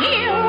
牛。